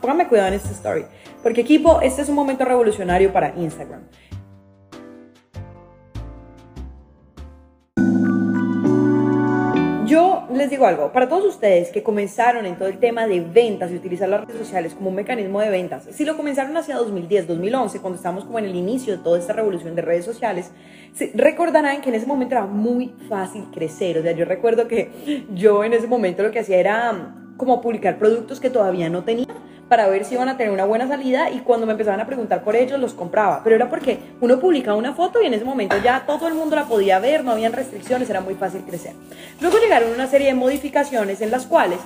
Pónganme cuidado en esta story. Porque equipo, este es un momento revolucionario para Instagram. Yo les digo algo, para todos ustedes que comenzaron en todo el tema de ventas y utilizar las redes sociales como un mecanismo de ventas, si lo comenzaron hacia 2010, 2011, cuando estamos como en el inicio de toda esta revolución de redes sociales, recordarán que en ese momento era muy fácil crecer. O sea, yo recuerdo que yo en ese momento lo que hacía era mm, como publicar productos que todavía no tenía para ver si iban a tener una buena salida y cuando me empezaban a preguntar por ellos los compraba. Pero era porque uno publicaba una foto y en ese momento ya todo el mundo la podía ver, no habían restricciones, era muy fácil crecer. Luego llegaron una serie de modificaciones en las cuales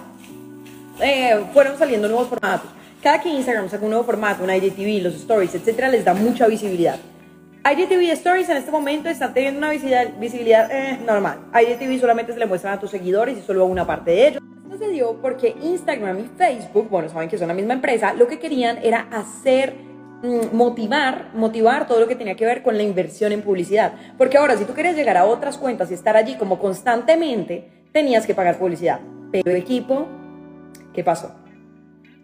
eh, fueron saliendo nuevos formatos. Cada que Instagram saca un nuevo formato, un IGTV, los stories, etcétera, les da mucha visibilidad. IGTV Stories en este momento están teniendo una visibilidad, visibilidad eh, normal. IGTV solamente se le muestran a tus seguidores y solo a una parte de ellos sucedió porque Instagram y Facebook, bueno, saben que son la misma empresa, lo que querían era hacer mm, motivar, motivar todo lo que tenía que ver con la inversión en publicidad. Porque ahora, si tú quieres llegar a otras cuentas y estar allí como constantemente, tenías que pagar publicidad. Pero equipo, ¿qué pasó?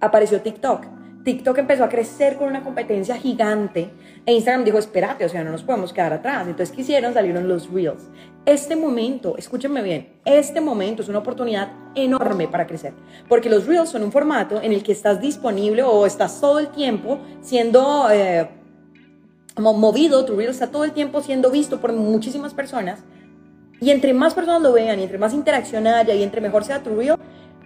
Apareció TikTok TikTok empezó a crecer con una competencia gigante e Instagram dijo, espérate, o sea, no nos podemos quedar atrás. Entonces, ¿qué hicieron? Salieron los Reels. Este momento, escúchenme bien, este momento es una oportunidad enorme para crecer, porque los Reels son un formato en el que estás disponible o estás todo el tiempo siendo eh, movido, tu Reel está todo el tiempo siendo visto por muchísimas personas y entre más personas lo vean y entre más interacción haya y entre mejor sea tu Reel,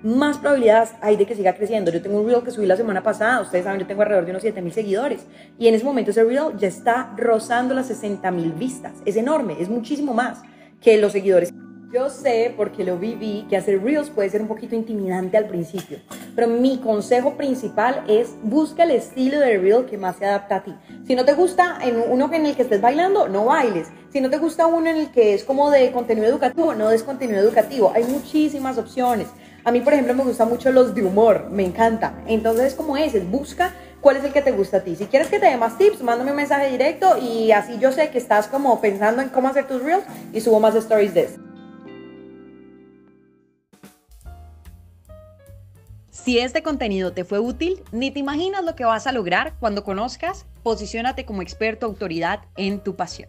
más probabilidades hay de que siga creciendo. Yo tengo un reel que subí la semana pasada, ustedes saben, yo tengo alrededor de unos 7 mil seguidores y en ese momento ese reel ya está rozando las 60 mil vistas. Es enorme, es muchísimo más que los seguidores. Yo sé, porque lo viví, que hacer reels puede ser un poquito intimidante al principio, pero mi consejo principal es busca el estilo de reel que más se adapta a ti. Si no te gusta en uno en el que estés bailando, no bailes. Si no te gusta uno en el que es como de contenido educativo, no des contenido educativo. Hay muchísimas opciones. A mí, por ejemplo, me gustan mucho los de humor, me encanta. Entonces, como es, busca cuál es el que te gusta a ti. Si quieres que te dé más tips, mándame un mensaje directo y así yo sé que estás como pensando en cómo hacer tus reels y subo más stories de eso. Si este contenido te fue útil, ni te imaginas lo que vas a lograr cuando conozcas Posiciónate como experto autoridad en tu pasión